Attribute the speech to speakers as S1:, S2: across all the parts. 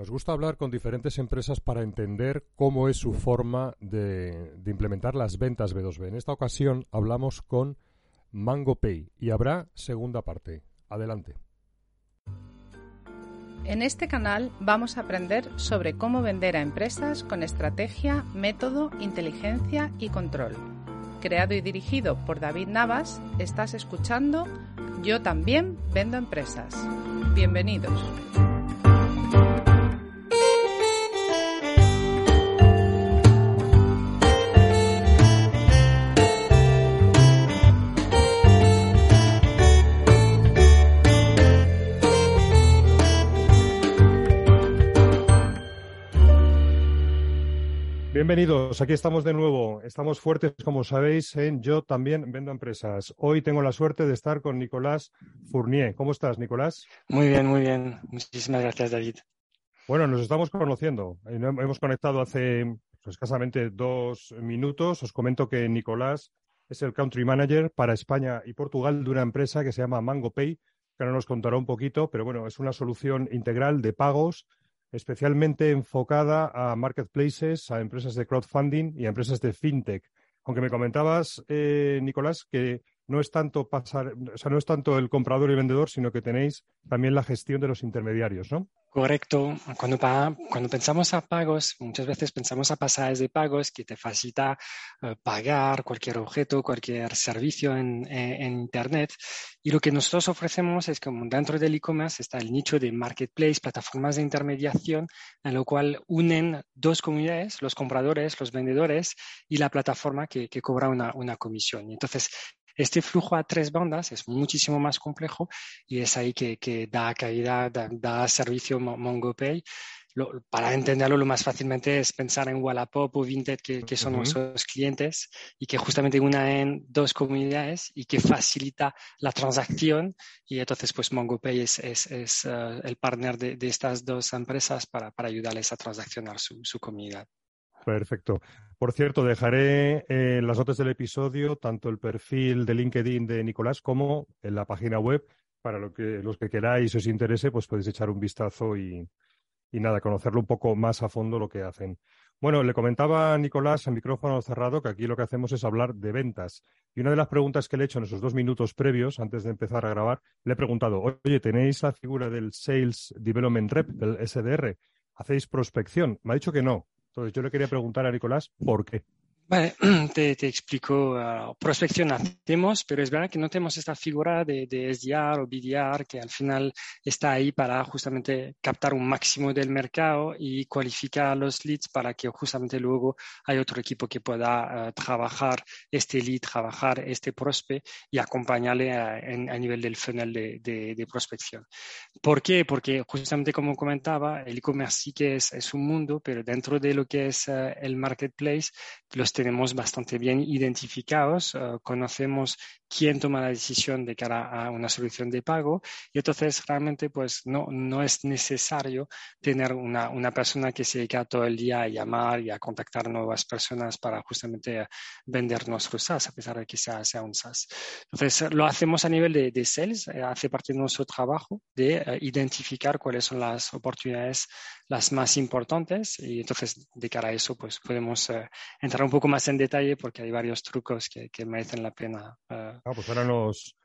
S1: Nos gusta hablar con diferentes empresas para entender cómo es su forma de, implementar las ventas B2B. En esta ocasión hablamos con MangoPay y habrá segunda parte. Adelante.
S2: En este canal vamos a aprender sobre cómo vender a empresas con estrategia, método, inteligencia y control. Creado y dirigido por David Navas, estás escuchando Yo también vendo empresas. Bienvenidos.
S1: Bienvenidos, aquí estamos de nuevo. Estamos fuertes, como sabéis, en Yo también vendo empresas. Hoy tengo la suerte de estar con Nicolás Fournier. ¿Cómo estás, Nicolás?
S3: Muy bien, muy bien. Muchísimas gracias, David.
S1: Bueno, nos estamos conociendo. Hemos conectado hace pues, escasamente dos minutos. Os comento que Nicolás es el country manager para España y Portugal de una empresa que se llama MangoPay, que ahora nos contará un poquito, pero bueno, es una solución integral de pagos especialmente enfocada a marketplaces, a empresas de crowdfunding y a empresas de fintech. Aunque me comentabas, eh, Nicolás, que no es tanto pasar, o sea, no es tanto el comprador y el vendedor, sino que tenéis también la gestión de los intermediarios, ¿no?
S3: Correcto. Cuando, cuando pensamos a pagos, muchas veces pensamos a pasajes de pagos que te facilita eh, pagar cualquier objeto, cualquier servicio en, en, Internet. Y lo que nosotros ofrecemos es que dentro del e-commerce está el nicho de marketplace, plataformas de intermediación, en lo cual unen dos comunidades, los compradores, los vendedores y la plataforma que, que cobra una, una comisión. Entonces, este flujo a tres bandas es muchísimo más complejo y es ahí que, da caída, da, servicio MongoPay. para entenderlo lo más fácilmente es pensar en Wallapop o Vinted, que, son nuestros clientes y que justamente una en dos comunidades y que facilita la transacción. Y entonces, pues MongoPay es, es, eh, el partner de, estas dos empresas para, ayudarles a transaccionar su comunidad.
S1: Perfecto. Por cierto, dejaré en las notas del episodio tanto el perfil de LinkedIn de Nicolás como en la página web para lo que, los que queráis os interese, pues podéis echar un vistazo y, y nada, conocerlo un poco más a fondo lo que hacen. Bueno, le comentaba a Nicolás en micrófono cerrado que aquí lo que hacemos es hablar de ventas. Y una de las preguntas que le he hecho en esos dos minutos previos, antes de empezar a grabar, le he preguntado, oye, ¿tenéis la figura del Sales Development Rep, del SDR? ¿Hacéis prospección? Me ha dicho que no, entonces yo le quería preguntar a Nicolás por qué.
S3: Vale, te, te explico. Uh, prospección hacemos, pero es verdad que no tenemos esta figura de, de, SDR o BDR que al final está ahí para justamente captar un máximo del mercado y cualificar los leads para que justamente luego hay otro equipo que pueda uh, trabajar este lead, trabajar este prospect y acompañarle a, a nivel del funnel de, de, de, prospección. ¿Por qué? Porque justamente como comentaba, el e-commerce sí que es, es, un mundo, pero dentro de lo que es uh, el marketplace, los tenemos bastante bien identificados, eh, conocemos quién toma la decisión de cara a una solución de pago y entonces realmente pues no, no es necesario tener una, una persona que se dedica todo el día a llamar y a contactar nuevas personas para justamente vender nuestro SaaS a pesar de que sea, sea un SaaS. Entonces lo hacemos a nivel de, de sales, eh, hace parte de nuestro trabajo de eh, identificar cuáles son las oportunidades las más importantes y entonces de cara a eso pues podemos entrar un poco más en detalle porque hay varios trucos que, que merecen la pena
S1: Ah, pues ahora nos,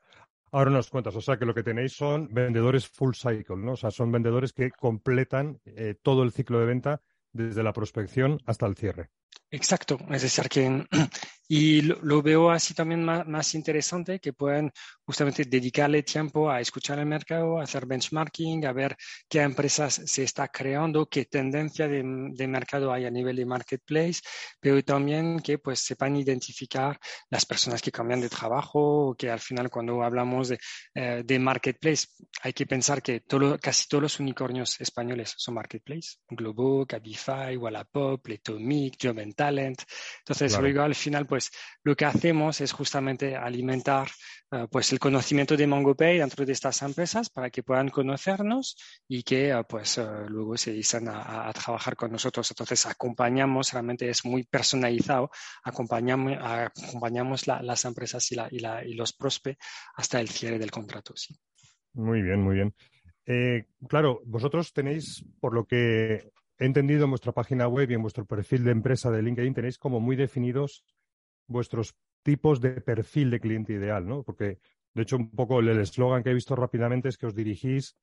S1: ahora nos cuentas. O sea, que lo que tenéis son vendedores full cycle, ¿no? O sea, son vendedores que completan eh, todo el ciclo de venta desde la prospección hasta el cierre.
S3: Exacto, es decir, que y lo, veo así también más, interesante que puedan justamente dedicarle tiempo a escuchar el mercado, hacer benchmarking, a ver qué empresas se está creando, qué tendencia de, mercado hay a nivel de marketplace, pero también que pues sepan identificar las personas que cambian de trabajo, que al final cuando hablamos de, eh, de marketplace hay que pensar que casi todos los unicornios españoles son marketplace, Globo, Cabify, Wallapop, Letomic, Job Talent. Entonces, luego al final, pues lo que hacemos es justamente alimentar eh, pues el conocimiento de MongoPay dentro de estas empresas para que puedan conocernos y que eh, pues eh, luego se dicen a, trabajar con nosotros. Entonces, acompañamos, realmente es muy personalizado, acompañamos, acompañamos las empresas y, la, y, la, y los prospe hasta el cierre del contrato. Sí.
S1: Muy bien, muy bien. Eh, claro, vosotros tenéis, por lo que he entendido en vuestra página web y en vuestro perfil de empresa de LinkedIn, tenéis como muy definidos vuestros tipos de perfil de cliente ideal, ¿no? Porque, de hecho, un poco el eslogan que he visto rápidamente es que os dirigís,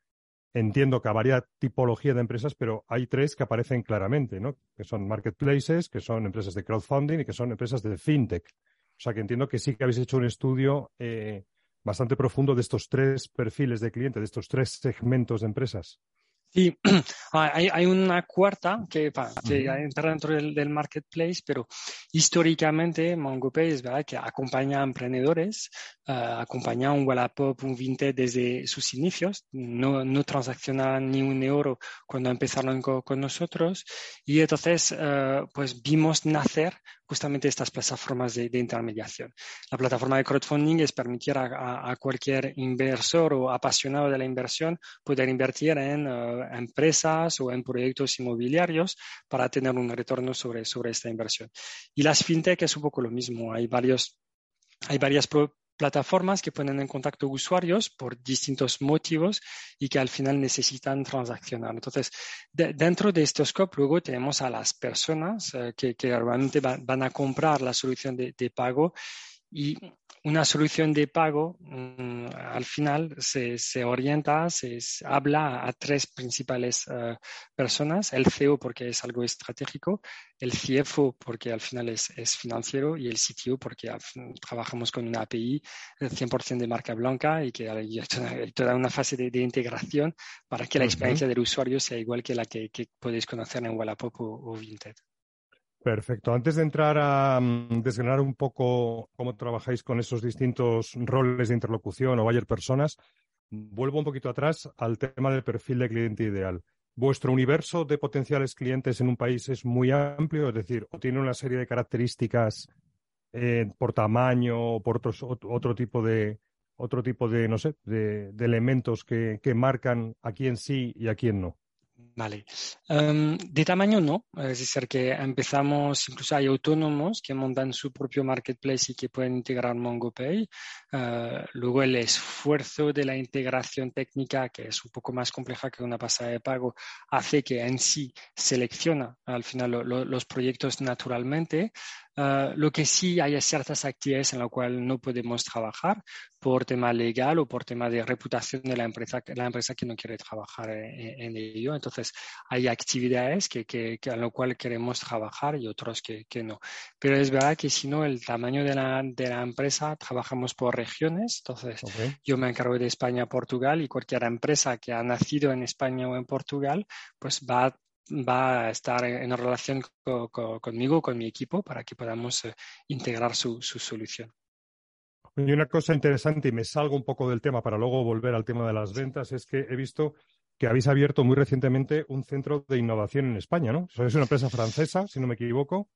S1: entiendo que a varias tipologías de empresas, pero hay tres que aparecen claramente, ¿no? Que son marketplaces, que son empresas de crowdfunding y que son empresas de fintech. O sea, que entiendo que sí que habéis hecho un estudio eh, bastante profundo de estos tres perfiles de cliente, de estos tres segmentos de empresas.
S3: Sí, hay, una cuarta que, entra dentro del, marketplace, pero históricamente MongoPay es verdad que acompaña a emprendedores, uh, acompaña a un Wallapop, un Vinted desde sus inicios, no, no transacciona ni un euro cuando empezaron con, nosotros. Y entonces uh, pues vimos nacer justamente estas plataformas de, intermediación. La plataforma de crowdfunding es permitir a, cualquier inversor o apasionado de la inversión poder invertir en uh, empresas o en proyectos inmobiliarios para tener un retorno sobre, sobre esta inversión. Y las fintech es un poco lo mismo. Hay varios hay varias plataformas que ponen en contacto usuarios por distintos motivos y que al final necesitan transaccionar. Entonces, dentro de este scope, luego tenemos a las personas eh, que, realmente van a comprar la solución de pago y una solución de pago mm, al final se, se orienta, se, habla a tres principales uh, personas, el CEO porque es algo estratégico, el CFO porque al final es, es financiero y el CTO porque trabajamos con una API 100% de marca blanca y que hay toda, una fase de, de, integración para que la experiencia del usuario sea igual que la que, que podéis conocer en Wallapop o, o Vinted.
S1: Perfecto. Antes de entrar a mm, desgranar un poco cómo trabajáis con esos distintos roles de interlocución o buyer personas, vuelvo un poquito atrás al tema del perfil de cliente ideal. ¿Vuestro universo de potenciales clientes en un país es muy amplio? Es decir, ¿o tiene una serie de características eh, por tamaño o por otro tipo de, otro tipo de, no sé, de, elementos que, que marcan a quién sí y a quién no?
S3: Vale. Em, de tamaño no, es decir, que empezamos, incluso hay autónomos que montan su propio marketplace y que pueden integrar MongoPay. Uh, luego el esfuerzo de la integración técnica, que es un poco más compleja que una pasada de pago, hace que en sí selecciona al final los proyectos naturalmente. Uh, lo que sí hay ciertas actividades en las cuales no podemos trabajar por tema legal o por tema de reputación de la empresa, la empresa que no quiere trabajar en, ello. Entonces, hay actividades que, que, que a lo cual queremos trabajar y otros que, que, no. Pero es verdad que si no, el tamaño de la, de la empresa, trabajamos por regiones. Entonces, yo me encargo de España, Portugal y cualquier empresa que ha nacido en España o en Portugal, pues va va a estar en relación conmigo, con mi equipo, para que podamos eh, integrar su, solución.
S1: Y una cosa interesante, y me salgo un poco del tema para luego volver al tema de las ventas, es que he visto que habéis abierto muy recientemente un centro de innovación en España, ¿no? Es una empresa francesa, si no me equivoco.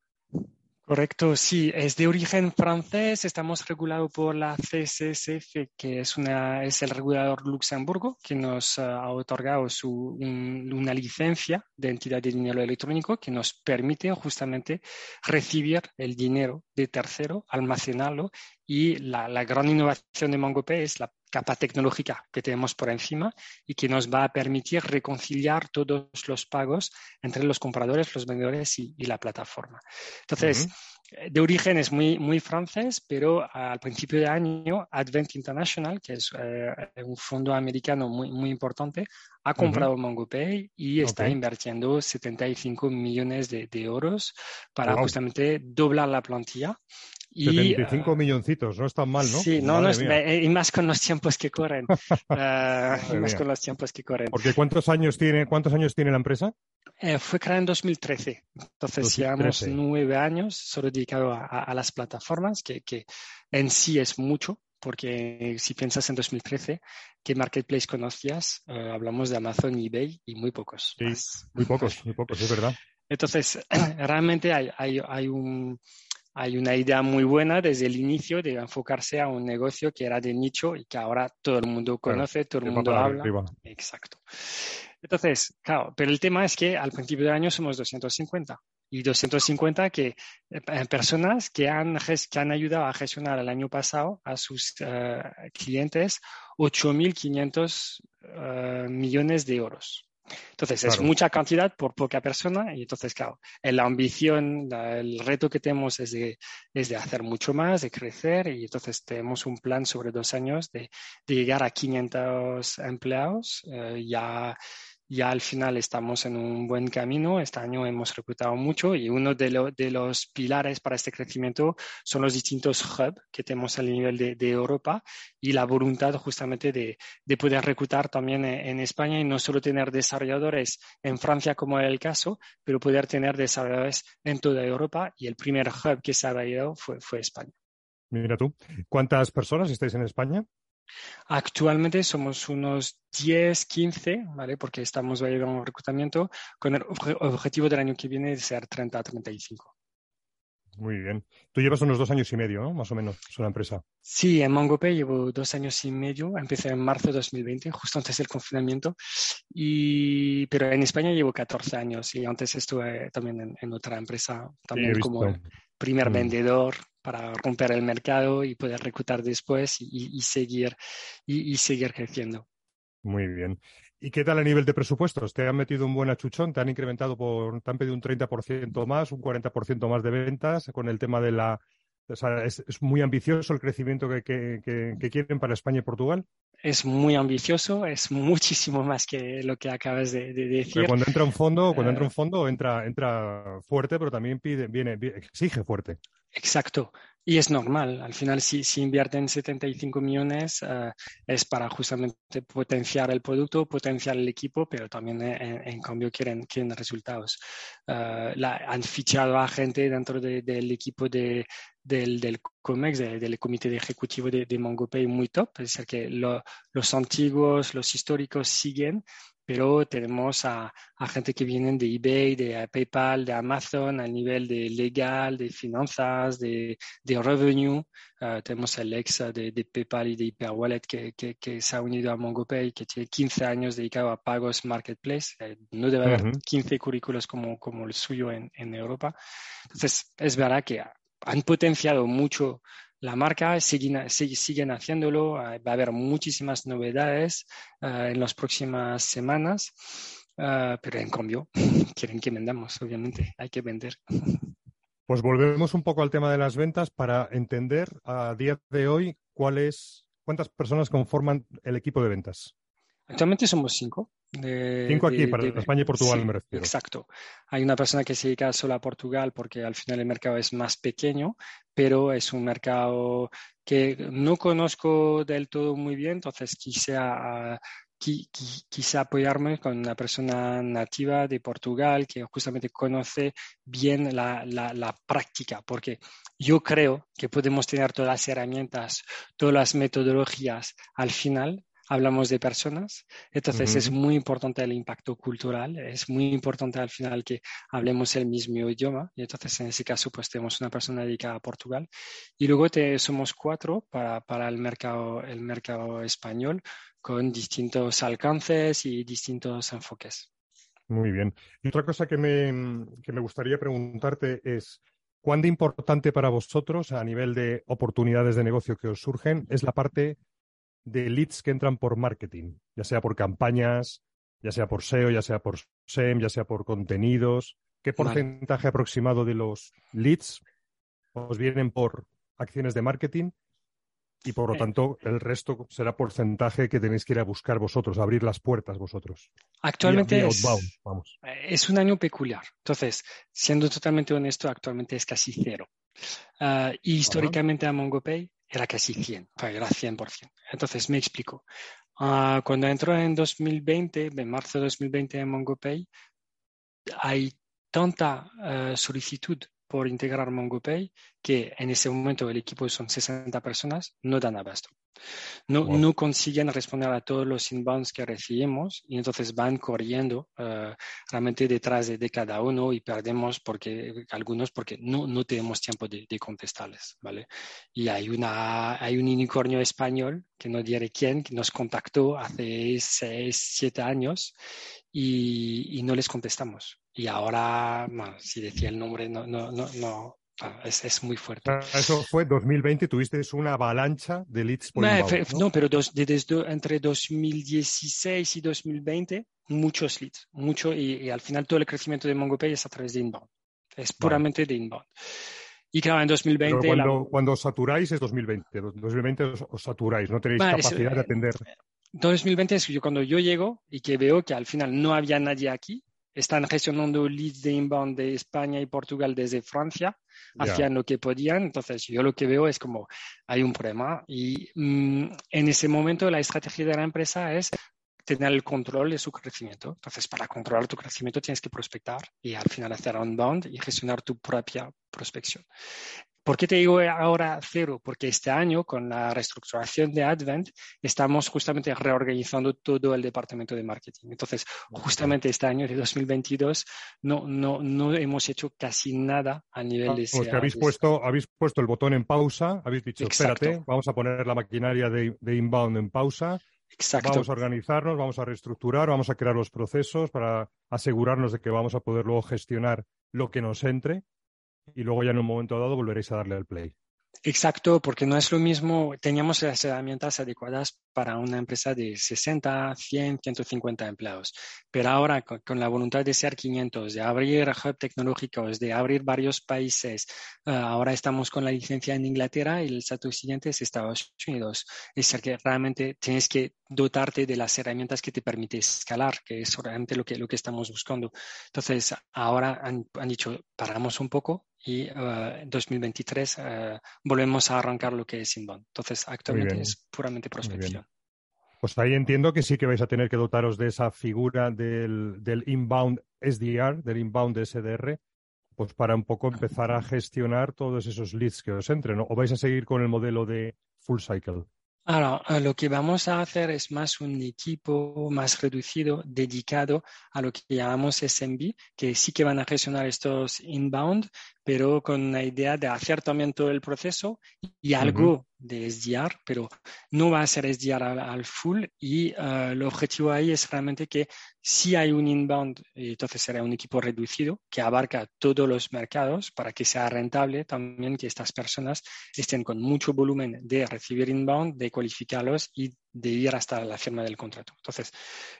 S3: Correcto, sí, es de origen francés, estamos regulados por la CSSF, que es, una, el regulador Luxemburgo, que nos ha otorgado su, una licencia de entidad de dinero electrónico que nos permite justamente recibir el dinero de tercero, almacenarlo y la, la gran innovación de MongoPay es la capa tecnológica que tenemos por encima y que nos va a permitir reconciliar todos los pagos entre los compradores, los vendedores y, la plataforma. Entonces, eh, de origen es muy, muy francés, pero al principio de año Advent International, que es eh, un fondo americano muy, muy importante, ha comprado MongoPay y está invirtiendo 75 millones de, euros para justamente doblar la plantilla
S1: 75 milloncitos, no es tan mal, ¿no?
S3: Sí, no, no es, y más con los tiempos que corren. Ah, y más con los tiempos que corren.
S1: Porque ¿cuántos años tiene, cuántos años tiene la empresa?
S3: Eh, fue creada en 2013. Entonces, llevamos nueve años solo dedicado a, las plataformas, que, que, en sí es mucho, porque si piensas en 2013, ¿qué marketplace conocías? Eh, hablamos de Amazon, eBay y muy pocos.
S1: Sí, muy pocos, muy pocos, es verdad.
S3: Entonces, realmente hay, hay, hay un hay una idea muy buena desde el inicio de enfocarse a un negocio que era de nicho y que ahora todo el mundo conoce, todo el mundo habla. Exacto. Entonces, claro, pero el tema es que al principio del año somos 250 y 250 que, eh, personas que han, que han ayudado a gestionar el año pasado a sus uh, clientes 8.500 uh, millones de euros. Entonces, es mucha cantidad por poca persona y entonces, claro, la ambición, el reto que tenemos es de, es de, hacer mucho más, de crecer y entonces tenemos un plan sobre dos años de, de llegar a 500 empleados. Uh, ya ya al final estamos en un buen camino. Este año hemos reclutado mucho y uno de, los pilares para este crecimiento son los distintos hubs que tenemos a nivel de, Europa y la voluntad justamente de, de poder reclutar también en, España y no solo tener desarrolladores en Francia como era el caso, pero poder tener desarrolladores en toda Europa y el primer hub que se ha ido fue, fue España.
S1: Mira tú, ¿cuántas personas estáis en España?
S3: Actualmente somos unos 10, 15, ¿vale? Porque estamos en un reclutamiento con el objetivo del año que viene de ser 30 a 35.
S1: Muy bien. Tú llevas unos dos años y medio, ¿no? Más o menos, es una empresa.
S3: Sí, en MongoPay llevo dos años y medio. Empecé en marzo de 2020, justo antes del confinamiento. Y, pero en España llevo 14 años y antes estuve también en, otra empresa, también como primer mm. vendedor para romper el mercado y poder reclutar después y, seguir, y, seguir creciendo.
S1: Muy bien. ¿Y qué tal a nivel de presupuestos? ¿Te han metido un buen achuchón? ¿Te han incrementado por, te han pedido un 30% más, un 40% más de ventas con el tema de la... O sea, es, muy ambicioso el crecimiento que, quieren para España y Portugal.
S3: Es muy ambicioso, es muchísimo más que lo que acabas de, decir.
S1: cuando entra un fondo, cuando entra un eh, fondo, entra, entra fuerte, pero también pide, viene, exige fuerte.
S3: Exacto. Y es normal. Al final, si, si invierten 75 millones, uh, es para justamente potenciar el producto, potenciar el equipo, pero también eh, en, en cambio quieren, quieren resultados. Uh, la, han fichado a gente dentro de, del equipo de, del, del COMEX, de, del comité de ejecutivo de, MongoPay muy top. Es decir, que lo, los antiguos, los históricos siguen, pero tenemos a, gente que vienen de eBay, de PayPal, de Amazon, a nivel de legal, de finanzas, de, revenue. Uh, tenemos el ex de, de, PayPal y de Hyperwallet que, que, se ha unido a MongoPay, que tiene 15 años dedicado a pagos marketplace. Eh, no debe haber 15 currículos como, como el suyo en, en Europa. Entonces, es verdad que han potenciado mucho la marca, siguen, siguen haciéndolo, va a haber muchísimas novedades uh, en las próximas semanas, uh, pero en cambio quieren que vendamos, obviamente, hay que vender.
S1: Pues volvemos un poco al tema de las ventas para entender a día de hoy cuáles, cuántas personas conforman el equipo de ventas.
S3: Actualmente somos cinco.
S1: Cinco aquí, para España y Portugal me refiero.
S3: Exacto. Hay una persona que se dedica solo a Portugal porque al final el mercado es más pequeño, pero es un mercado que no conozco del todo muy bien, entonces quise, quise apoyarme con una persona nativa de Portugal que justamente conoce bien la, la, la práctica, porque yo creo que podemos tener todas las herramientas, todas las metodologías al final, hablamos de personas. Entonces es muy importante el impacto cultural, es muy importante al final que hablemos el mismo idioma. Y entonces en ese caso pues tenemos una persona dedicada a Portugal. Y luego te, somos cuatro para, para el, mercado, el mercado español con distintos alcances y distintos enfoques.
S1: Muy bien. Y otra cosa que me, que me gustaría preguntarte es, ¿cuán importante para vosotros a nivel de oportunidades de negocio que os surgen es la parte de leads que entran por marketing, ya sea por campañas, ya sea por SEO, ya sea por SEM, ya sea por contenidos. ¿Qué porcentaje aproximado de los leads os vienen por acciones de marketing? Y por lo eh. tanto, el resto será porcentaje que tenéis que ir a buscar vosotros, abrir las puertas vosotros.
S3: Actualmente es, es, un año peculiar. Entonces, siendo totalmente honesto, actualmente es casi cero. Ah, y históricamente a MongoPay era casi 100, era 100%. Entonces, me explico. Uh, cuando entró en 2020, en marzo de 2020 en MongoPay, hay tanta uh, solicitud por integrar MongoPay que en ese momento el equipo son 60 personas, no dan abasto. No, no consiguen responder a todos los inbounds que recibimos y entonces van corriendo uh, realmente detrás de, de, cada uno y perdemos porque algunos porque no, no tenemos tiempo de, de, contestarles, ¿vale? Y hay, una, hay un unicornio español, que no diré quién, que nos contactó hace 6, 7 años y, y, no les contestamos. Y ahora, bueno, si decía el nombre, no, no, no, no Ah, es, es, muy fuerte.
S1: Ah, eso fue 2020, tuviste una avalancha de leads por
S3: no,
S1: inbound,
S3: ¿no? no pero dos, de, desde, entre 2016 y 2020, muchos leads, mucho, y, y, al final todo el crecimiento de MongoPay es a través de inbound. Es puramente vale. de inbound. Y claro, en 2020...
S1: Pero cuando, la... cuando saturáis es 2020. 2020 os, os saturáis, no tenéis vale, capacidad es, de atender.
S3: 2020 es cuando yo llego y que veo que al final no había nadie aquí, están gestionando leads de inbound de España y Portugal desde Francia, hacían yeah. lo que podían. Entonces, yo lo que veo es como hay un problema y mmm, en ese momento la estrategia de la empresa es tener el control de su crecimiento. Entonces, para controlar tu crecimiento tienes que prospectar y al final hacer unbound y gestionar tu propia prospección. ¿Por qué te digo ahora cero? Porque este año, con la reestructuración de Advent, estamos justamente reorganizando todo el departamento de marketing. Entonces, justamente este año de 2022 no, no, no hemos hecho casi nada a nivel de...
S1: Pues que habéis puesto, habéis puesto el botón en pausa, habéis dicho, Exacto. espérate, vamos a poner la maquinaria de, de inbound en pausa.
S3: Exacto.
S1: Vamos a organizarnos, vamos a reestructurar, vamos a crear los procesos para asegurarnos de que vamos a poder luego gestionar lo que nos entre y luego ya en un momento dado volveréis a darle al play.
S3: Exacto, porque no es lo mismo, teníamos las herramientas adecuadas para una empresa de 60, 100, 150 empleados, pero ahora con, la voluntad de ser 500, de abrir hub tecnológicos, de abrir varios países, uh, ahora estamos con la licencia en Inglaterra y el salto siguiente es Estados Unidos. Es decir, que realmente tienes que dotarte de las herramientas que te permiten escalar, que es realmente lo que, lo que estamos buscando. Entonces, ahora han dicho, paramos un poco, y uh, 2023 uh, volvemos a arrancar lo que es inbound. Entonces, actualmente es puramente prospección.
S1: Pues ahí entiendo que sí que vais a tener que dotaros de esa figura del, del inbound SDR, del inbound SDR, pues para un poco empezar a gestionar todos esos leads que os entren, ¿no? ¿O vais a seguir con el modelo de full cycle?
S3: Ahora, lo que vamos a hacer es más un equipo más reducido dedicado a lo que llamamos SMB, que sí que van a gestionar estos inbound, pero con la idea de hacer también todo el proceso y algo uh -huh. De SDR, pero no va a ser SDR al, full y uh, el objetivo ahí es realmente que si hay un inbound, entonces será un equipo reducido que abarca todos los mercados para que sea rentable también que estas personas estén con mucho volumen de recibir inbound, de cualificarlos y de ir hasta la firma del contrato. Entonces,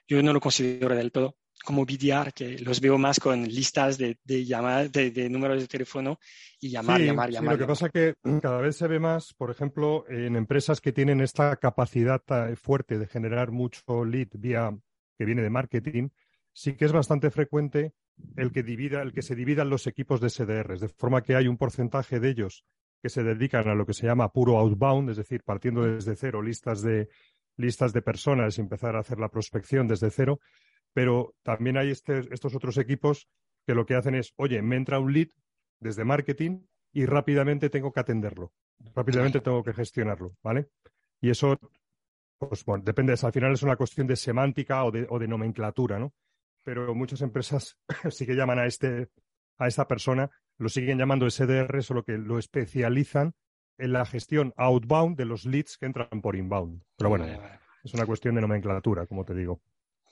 S3: yo no lo considero del todo como BDR, que los veo más con listas de, de llamadas, de, de, números de teléfono y llamar,
S1: sí,
S3: llamar,
S1: sí,
S3: llamar.
S1: Lo que
S3: llamar.
S1: pasa es que cada vez se ve más, por ejemplo, en empresas que tienen esta capacidad fuerte de generar mucho lead vía que viene de marketing, sí que es bastante frecuente el que divida, el que se dividan los equipos de SDRs, de forma que hay un porcentaje de ellos que se dedican a lo que se llama puro outbound, es decir, partiendo desde cero, listas de listas de personas y empezar a hacer la prospección desde cero, pero también hay este, estos otros equipos que lo que hacen es, oye, me entra un lead desde marketing y rápidamente tengo que atenderlo, rápidamente tengo que gestionarlo, ¿vale? Y eso, pues bueno, depende, al final es una cuestión de semántica o de, o de nomenclatura, ¿no? Pero muchas empresas sí que llaman a este a esta persona, lo siguen llamando SDR, solo que lo especializan en la gestión outbound de los leads que entran por inbound. Pero bueno, vale, vale. es una cuestión de nomenclatura, como te digo.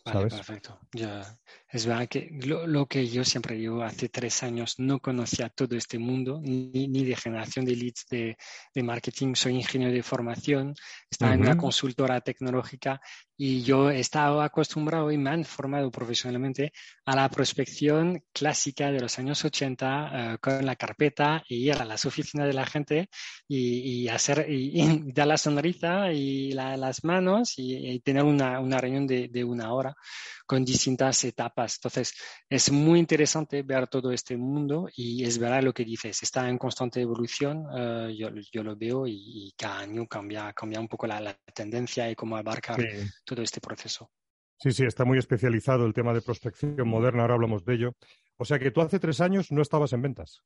S3: Vale,
S1: ¿sabes?
S3: perfecto. Ya, es verdad que lo, lo, que yo siempre digo, hace tres años no conocía todo este mundo, ni, ni de generación de leads de, de, marketing. Soy ingeniero de formación, estaba uh -huh. en una consultora tecnológica y yo he estado acostumbrado y me han formado profesionalmente a la prospección clásica de los años 80 uh, con la carpeta y ir a las oficinas de la gente y, y hacer y, y, dar la sonrisa y la, las manos y, y tener una, una, reunión de, de una hora con distintas etapas. Entonces, es muy interesante ver todo este mundo y es verdad lo que dices, está en constante evolución, uh, yo, yo, lo veo y, y, cada año cambia, cambia un poco la, la tendencia y cómo abarcar sí. Todo este proceso.
S1: Sí, sí, está muy especializado el tema de prospección moderna, ahora hablamos de ello. O sea que tú hace tres años no estabas en ventas.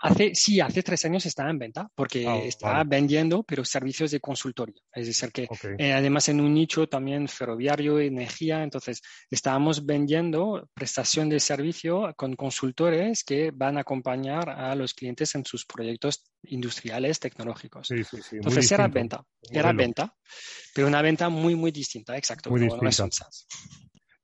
S3: Hace, sí, hace tres años estaba en venta, porque ah, estaba vendiendo, pero servicios de consultoría. Es decir, que eh, además en un nicho también ferroviario, energía, entonces estábamos vendiendo prestación de servicio con consultores que van a acompañar a los clientes en sus proyectos industriales, tecnológicos. entonces era venta, era venta, pero una venta muy, muy distinta, exacto.
S1: Muy distinta.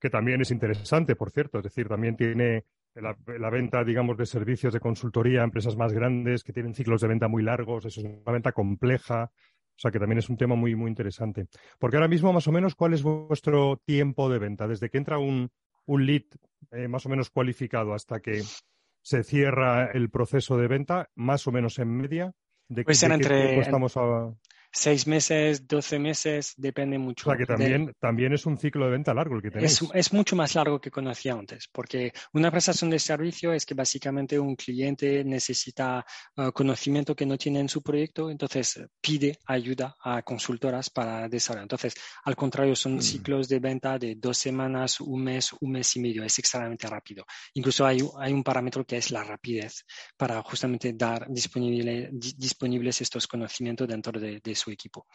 S1: que también es interesante, por cierto, es decir, también tiene la, venta, digamos, de servicios de consultoría a empresas más grandes que tienen ciclos de venta muy largos, eso es una venta compleja, o sea que también es un tema muy, muy interesante. Porque ahora mismo, más o menos, ¿cuál es vuestro tiempo de venta? Desde que entra un, un lead eh, más o menos cualificado hasta que se cierra el proceso de venta, más o menos en media.
S3: ¿De, pues entre, estamos a seis meses, doce meses, depende mucho.
S1: O sea que también, también es un ciclo de venta largo el que tenéis.
S3: Es, es, mucho más largo que conocía antes, porque una prestación de servicio es que básicamente un cliente necesita uh, conocimiento que no tiene en su proyecto, entonces pide ayuda a consultoras para desarrollar. Entonces, al contrario, son mm. ciclos de venta de dos semanas, un mes, un mes y medio. Es extremadamente rápido. Incluso hay, hay un parámetro que es la rapidez para justamente dar disponible, disponibles estos conocimientos dentro de, de su equipo.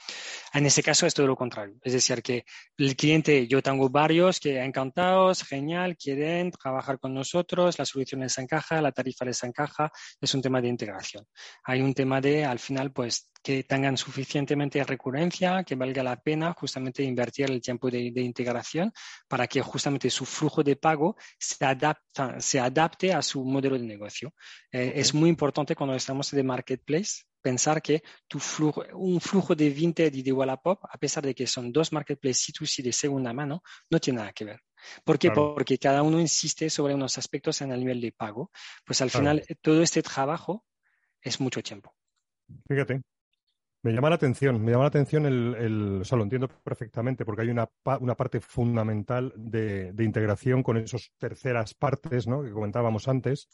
S3: En ese caso es todo lo contrario. Es decir, que el cliente, yo tengo varios que encantados, genial, quieren trabajar con nosotros, la solución les encaja, la tarifa les encaja, es un tema de integración. Hay un tema de, al final, pues que tengan suficientemente recurrencia, que valga la pena justamente invertir el tiempo de, integración para que justamente su flujo de pago se, se adapte a su modelo de negocio. Eh, es muy importante cuando estamos de marketplace pensar que tu flujo, un flujo de Vinted y de Wallapop, a pesar de que son dos marketplaces C2C de segunda mano, no tiene nada que ver. ¿Por qué? Porque cada uno insiste sobre unos aspectos en el nivel de pago. Pues al final todo este trabajo es mucho tiempo.
S1: Fíjate, me llama la atención, me llama la atención el, o sea, lo entiendo perfectamente, porque hay una, una parte fundamental de, de, integración con esas terceras partes, ¿no? Que comentábamos antes,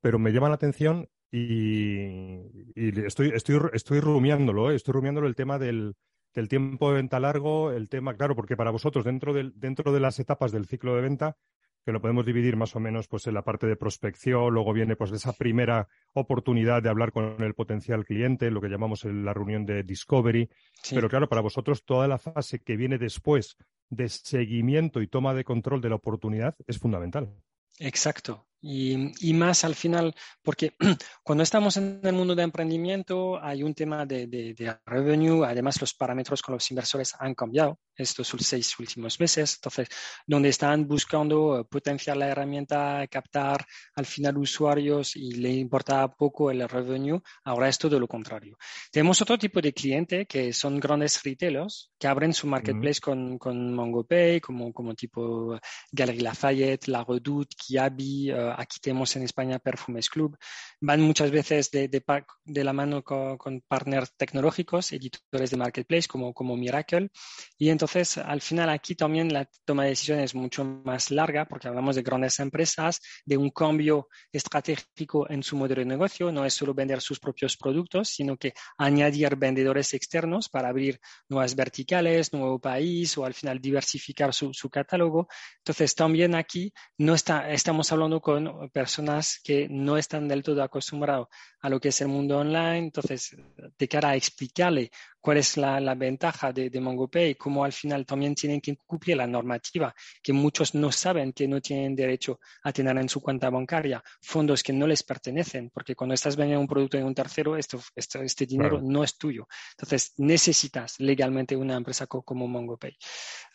S1: pero me llama la atención y, estoy, estoy, estoy rumiándolo, ¿eh? estoy rumiándolo el tema del, del, tiempo de venta largo, el tema, claro, porque para vosotros, dentro, del, dentro de las etapas del ciclo de venta, que lo podemos dividir más o menos pues en la parte de prospección, luego viene pues esa primera oportunidad de hablar con el potencial cliente, lo que llamamos la reunión de discovery, pero claro, para vosotros toda la fase que viene después de seguimiento y toma de control de la oportunidad es fundamental.
S3: Exacto. Y, más al final, porque cuando estamos en el mundo de emprendimiento hay un tema de, de, revenue, además los parámetros con los inversores han cambiado estos seis últimos meses, entonces, donde están buscando potenciar la herramienta, captar al final usuarios y le importa poco el revenue, ahora es todo lo contrario. Tenemos otro tipo de cliente que son grandes retailers que abren su marketplace con, con MongoPay, como, como tipo Galerie Lafayette, La Redoute, Kiabi, uh, aquí tenemos en España Perfumes Club, van muchas veces de, de, la mano con, partners tecnológicos, editores de marketplace como, como Miracle. Y entonces, al final, aquí también la toma de decisiones es mucho más larga porque hablamos de grandes empresas, de un cambio estratégico en su modelo de negocio. No es solo vender sus propios productos, sino que añadir vendedores externos para abrir nuevas verticales, nuevo país o al final diversificar su, su catálogo. Entonces, también aquí no está, estamos hablando con personas que no están del todo acostumbrados a lo que es el mundo online. Entonces, de cara a explicarle cuál es la, ventaja de, de, MongoPay, cómo al final también tienen que cumplir la normativa, que muchos no saben que no tienen derecho a tener en su cuenta bancaria fondos que no les pertenecen, porque cuando estás vendiendo un producto de un tercero, esto, este dinero no es tuyo. Entonces, necesitas legalmente una empresa como MongoPay.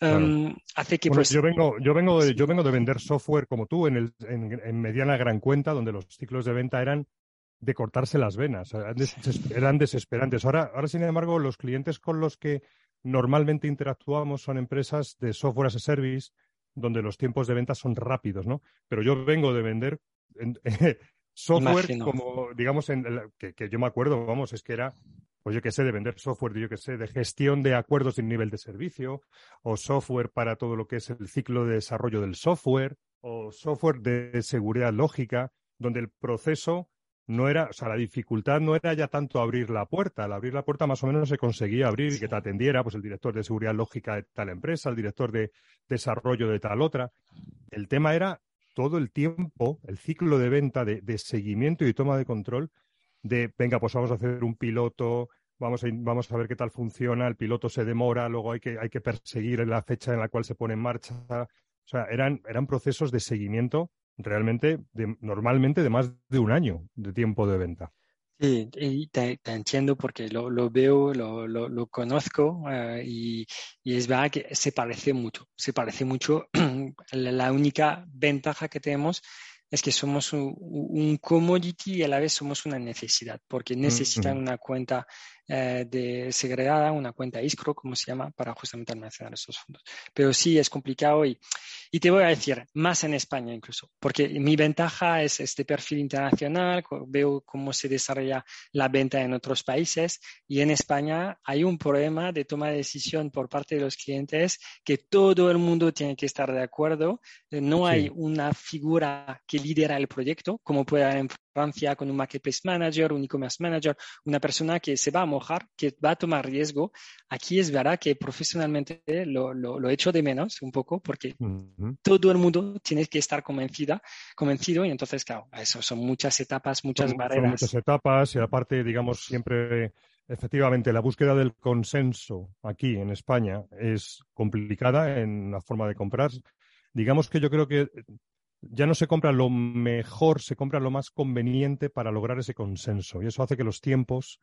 S1: Um, hace que, pues, yo, vengo, yo, vengo de, yo vengo de vender software como tú en, el, en, en mediana gran cuenta, donde los ciclos de venta eran de cortarse las venas, eran desesperantes. Ahora, ahora, sin embargo, los clientes con los que normalmente interactuamos son empresas de software as a service, donde los tiempos de venta son rápidos, ¿no? Pero yo vengo de vender software como, digamos, en que, que, yo me acuerdo, vamos, es que era, pues yo qué sé, de vender software, yo qué sé, de gestión de acuerdos en nivel de servicio, o software para todo lo que es el ciclo de desarrollo del software, o software de seguridad lógica, donde el proceso no era, o sea, la dificultad no era ya tanto abrir la puerta. Al abrir la puerta más o menos se conseguía abrir y que te atendiera, pues el director de seguridad lógica de tal empresa, el director de desarrollo de tal otra. El tema era todo el tiempo, el ciclo de venta, de, seguimiento y toma de control, de, venga, pues vamos a hacer un piloto, vamos a, vamos a ver qué tal funciona, el piloto se demora, luego hay que, hay que perseguir la fecha en la cual se pone en marcha. O sea, eran, eran procesos de seguimiento realmente, normalmente de más de un año de tiempo de venta.
S3: Sí, y te, entiendo porque lo, lo veo, lo, lo, conozco eh, y, y, es verdad que se parece mucho, se parece mucho. la única ventaja que tenemos es que somos un, commodity y a la vez somos una necesidad, porque necesitan una cuenta eh, de segregada, una cuenta escrow, como se llama, para justamente almacenar esos fondos. Pero sí es complicado y, y te voy a decir, más en España incluso, porque mi ventaja es este perfil internacional, veo cómo se desarrolla la venta en otros países y en España hay un problema de toma de decisión por parte de los clientes que todo el mundo tiene que estar de acuerdo. Eh, no hay una figura que lidera el proyecto, como puede haber en Francia con un marketplace manager, un e-commerce manager, una persona que se va a mojar, que va a tomar riesgo. Aquí es verdad que profesionalmente lo, lo, echo de menos un poco porque todo el mundo tiene que estar convencida, convencido y entonces, claro, eso son muchas etapas, muchas barreras. Son
S1: muchas etapas y aparte, digamos, siempre efectivamente la búsqueda del consenso aquí en España es complicada en la forma de comprar. Digamos que yo creo que ya no se compra lo mejor, se compra lo más conveniente para lograr ese consenso. Y eso hace que los tiempos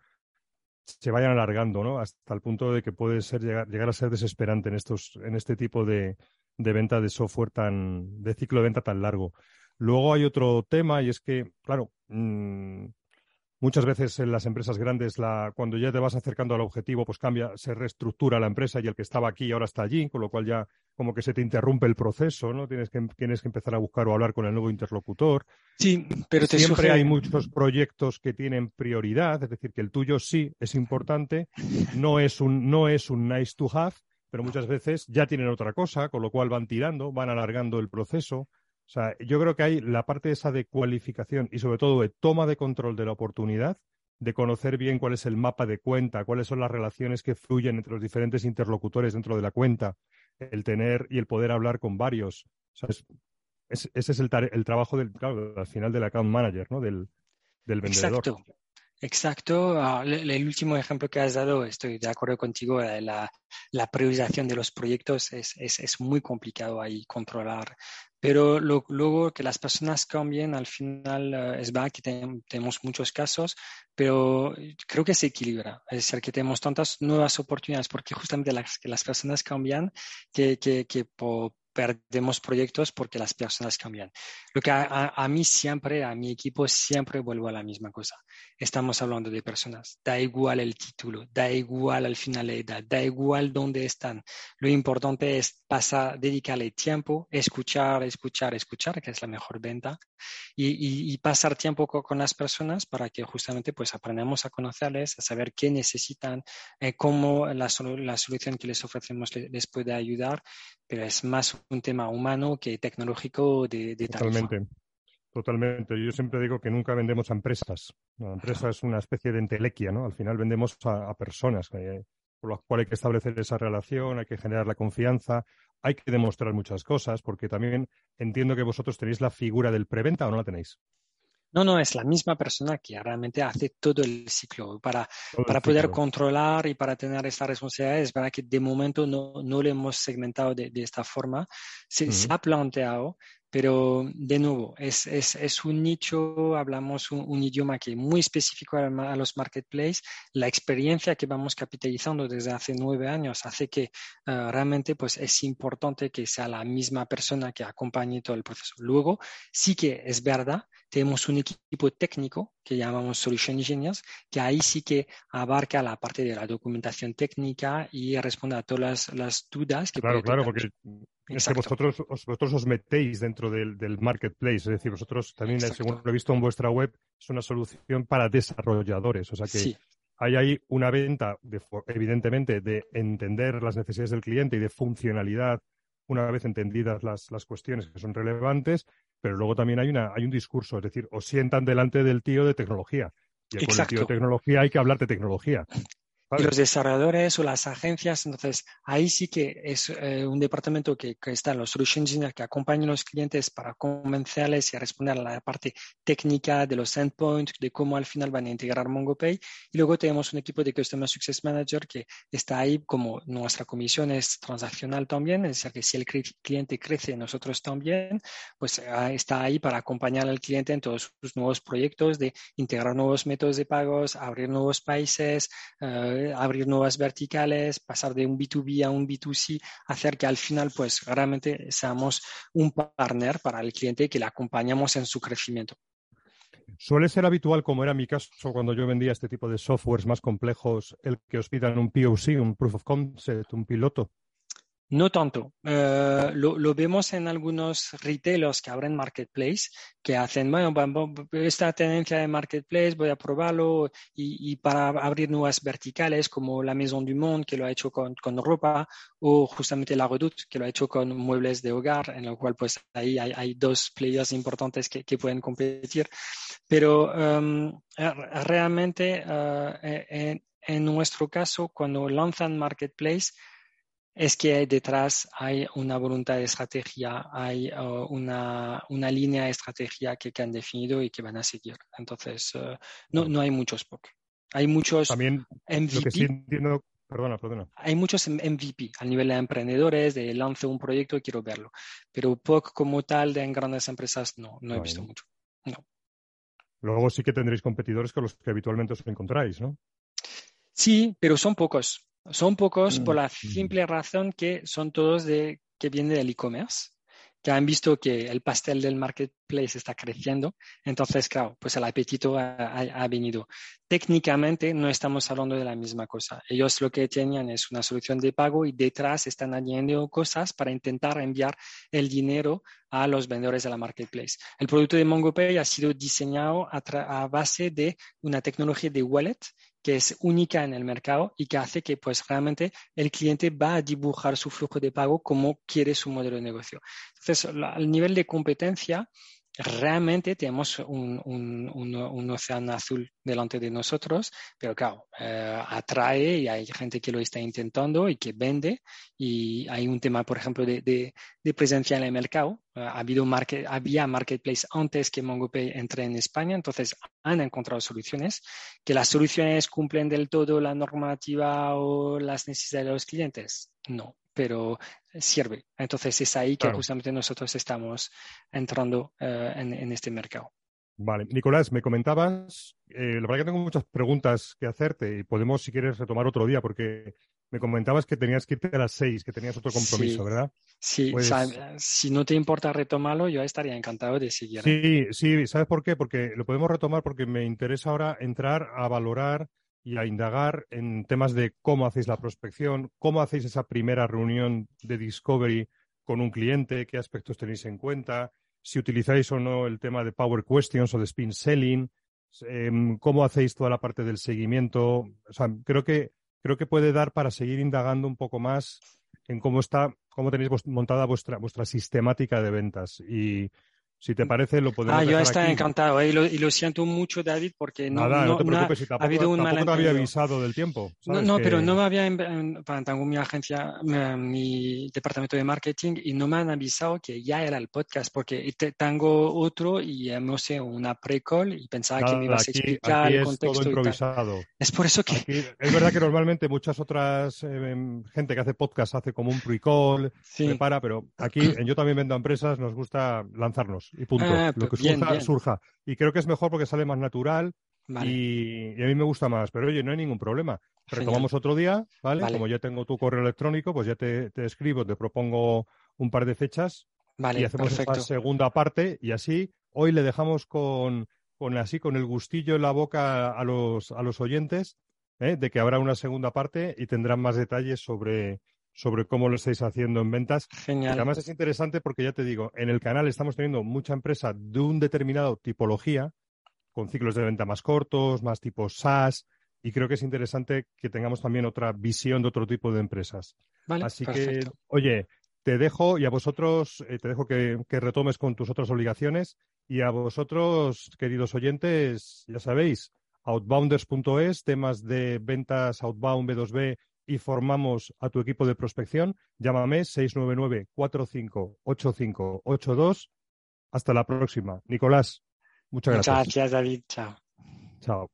S1: se vayan alargando, ¿no? Hasta el punto de que puede ser llegar, a ser desesperante en estos, en este tipo de, de venta de software tan, de ciclo de venta tan largo. Luego hay otro tema y es que, claro, mm, Muchas veces en las empresas grandes, la, cuando ya te vas acercando al objetivo, pues cambia, se reestructura la empresa y el que estaba aquí ahora está allí, con lo cual ya como que se te interrumpe el proceso, ¿no? Tienes que, tienes que empezar a buscar o hablar con el nuevo interlocutor.
S3: Sí, pero
S1: siempre hay muchos proyectos que tienen prioridad, es decir, que el tuyo sí es importante, no es un, no es un nice to have, pero muchas veces ya tienen otra cosa, con lo cual van tirando, van alargando el proceso. O sea, yo creo que hay la parte esa de cualificación y sobre todo de toma de control de la oportunidad, de conocer bien cuál es el mapa de cuenta, cuáles son las relaciones que fluyen entre los diferentes interlocutores dentro de la cuenta, el tener y el poder hablar con varios. O sea, ese es el, trabajo del, claro, al final del account manager, ¿no? Del, del vendedor.
S3: Exacto. Exacto. Ah, el, último ejemplo que has dado, estoy de acuerdo contigo, eh, la, la priorización de los proyectos es, es, es, muy complicado ahí controlar. Pero luego que las personas cambien, al final eh, es verdad que tenemos muchos casos, pero creo que se equilibra. Es decir, que tenemos tantas nuevas oportunidades porque justamente las, que las personas cambian que, que, que por, perdemos proyectos porque las personas cambian. Lo que a, mí siempre, a mi equipo siempre vuelvo a la misma cosa. Estamos hablando de personas. Da igual el título, da igual al final la edad, da igual dónde están. Lo importante es pasar, dedicarle tiempo, escuchar, escuchar, escuchar, que es la mejor venta, y, pasar tiempo con, las personas para que justamente pues aprendamos a conocerles, a saber qué necesitan, eh, cómo la, la, solución que les ofrecemos les, les puede ayudar, pero es más un tema humano que tecnológico de, de
S1: Totalmente. Totalmente. Yo siempre digo que nunca vendemos a empresas. La empresa es una especie de entelequia, ¿no? Al final vendemos a, personas, eh, por lo cual hay que establecer esa relación, hay que generar la confianza, hay que demostrar muchas cosas, porque también entiendo que vosotros tenéis la figura del preventa o no la tenéis.
S3: No, no, es la misma persona que realmente hace todo el ciclo para, para poder controlar y para tener esta responsabilidad. Es verdad que de momento no, no lo hemos segmentado de, de esta forma. Se, se, ha planteado, pero de nuevo, es, es, es un nicho, hablamos un, idioma que es muy específico a, los marketplaces. La experiencia que vamos capitalizando desde hace nueve años hace que uh, realmente pues, es importante que sea la misma persona que acompañe todo el proceso. Luego, sí que es verdad, tenemos un equipo técnico que llamamos Solution Engineers, que ahí sí que abarca la parte de la documentación técnica y responde a todas las, las dudas que
S1: Claro, claro, porque es que vosotros, vosotros os metéis dentro del, marketplace, es decir, vosotros también, según lo he visto en vuestra web, es una solución para desarrolladores. O sea que hay ahí una venta, evidentemente, de entender las necesidades del cliente y de funcionalidad una vez entendidas las, las cuestiones que son relevantes, pero luego también hay, una, hay un discurso, es decir, os sientan delante del tío de tecnología. Y con el tío de tecnología hay que hablar de tecnología.
S3: Y los desarrolladores o las agencias. Entonces, ahí sí que es eh, un departamento que, que, está en los solution engineers que acompañan a los clientes para convencerles y responder a la parte técnica de los endpoints, de cómo al final van a integrar MongoPay. Y luego tenemos un equipo de Customer Success Manager que está ahí como nuestra comisión es transaccional también, es decir, que si el cliente crece, nosotros también, pues ah, está ahí para acompañar al cliente en todos sus nuevos proyectos de integrar nuevos métodos de pagos, abrir nuevos países, uh, abrir nuevas verticales, pasar de un B2B a un B2C, hacer que al final pues realmente seamos un partner para el cliente que le acompañamos en su crecimiento.
S1: Suele ser habitual, como era mi caso cuando yo vendía este tipo de softwares más complejos, el que os pidan un POC, un Proof of Concept, un piloto.
S3: No tanto. Eh, lo, vemos en algunos retailers que abren marketplace, que hacen, bueno, esta tendencia de marketplace voy a probarlo y, para abrir nuevas verticales como la Maison du Monde, que lo ha hecho con, ropa, o justamente la Redoute, que lo ha hecho con muebles de hogar, en lo cual pues ahí hay, dos players importantes que, pueden competir. Pero em, realmente eh, en, en nuestro caso, cuando lanzan marketplace, es que detrás hay una voluntad de estrategia, hay uh, una, una, línea de estrategia que, han definido y que van a seguir. Entonces, uh, no, no hay muchos POC. Hay muchos
S1: También MVP. Lo que sí entiendo, perdona, perdona.
S3: Hay muchos MVP a nivel de emprendedores, de lance un proyecto y quiero verlo. Pero POC como tal de en grandes empresas no, no he visto mucho. No.
S1: Luego sí que tendréis competidores con los que habitualmente os encontráis, ¿no?
S3: Sí, pero son pocos. Son pocos por
S1: mm,
S3: la simple razón que son todos de que vienen del e-commerce, que han visto que el pastel del marketplace está creciendo. Entonces, claro, pues el apetito ha, venido. Técnicamente no estamos hablando de la misma cosa. Ellos lo que tenían es una solución de pago y detrás están añadiendo cosas para intentar enviar el dinero a los vendedores de la marketplace. El producto de MongoPay ha sido diseñado a, a base de una tecnología de wallet que es única en el mercado y que hace que pues realmente el cliente va a dibujar su flujo de pago como quiere su modelo de negocio. Entonces, al nivel de competencia, realmente tenemos un, un, océano azul delante de nosotros, pero claro, eh, atrae y hay gente que lo está intentando y que vende y hay un tema, por ejemplo, de, de, presencia en el mercado. Eh, ha habido market, había marketplace antes que MongoPay entre en España, entonces han encontrado soluciones, que las soluciones cumplen del todo la normativa o las necesidades de los clientes. No, pero sirve. Entonces es ahí que justamente nosotros estamos entrando eh, en, este mercado.
S1: Vale. Nicolás, me comentabas, eh, la verdad que tengo muchas preguntas que hacerte y podemos, si quieres, retomar otro día, porque me comentabas que tenías que irte a las seis, que tenías otro compromiso, ¿verdad?
S3: Sí, pues si no te importa retomarlo, yo estaría encantado de seguir.
S1: Sí, sí, ¿sabes por qué? Porque lo podemos retomar porque me interesa ahora entrar a valorar y a indagar en temas de cómo hacéis la prospección, cómo hacéis esa primera reunión de discovery con un cliente, qué aspectos tenéis en cuenta, si utilizáis o no el tema de Power Questions o de Spin Selling, em, cómo hacéis toda la parte del seguimiento. O sea, creo que, creo que puede dar para seguir indagando un poco más en cómo está, cómo tenéis montada vuestra, vuestra sistemática de ventas. Y, si te parece, lo podemos
S3: Ah,
S1: yo
S3: estoy encantado ¿eh? y, lo, siento mucho, David, porque no,
S1: Nada,
S3: no,
S1: te preocupes, si tampoco, ha habido un tampoco te había avisado del tiempo.
S3: No, no pero no me había, tengo mi agencia, mi, departamento de marketing y no me han avisado que ya era el podcast, porque tengo otro y hemos hecho una pre-call y pensaba que me ibas a explicar el contexto.
S1: Es todo improvisado.
S3: Es por eso que...
S1: es verdad que normalmente muchas otras eh, gente que hace podcast hace como un pre-call, prepara, pero aquí en Yo también vendo empresas nos gusta lanzarnos y punto. Ah, lo que surja, surja. Y creo que es mejor porque sale más natural y, a mí me gusta más. Pero oye, no hay ningún problema. Retomamos otro día, ¿vale? Como ya tengo tu correo electrónico, pues ya te, escribo, te propongo un par de fechas y hacemos esta segunda parte y así hoy le dejamos con, con así con el gustillo en la boca a los, a los oyentes ¿eh? de que habrá una segunda parte y tendrán más detalles sobre, sobre cómo lo estáis haciendo en ventas.
S3: Genial.
S1: además es interesante porque ya te digo, en el canal estamos teniendo mucha empresa de un determinado tipología, con ciclos de venta más cortos, más tipo SaaS, y creo que es interesante que tengamos también otra visión de otro tipo de empresas. Así que, oye, te dejo y a vosotros, eh, te dejo que, que, retomes con tus otras obligaciones y a vosotros, queridos oyentes, ya sabéis, outbounders.es, temas de ventas outbound B2B y formamos a tu equipo de prospección. Llámame 699-458582. Hasta la próxima. Nicolás, muchas gracias.
S3: Muchas gracias, David. Chao.
S1: Chao.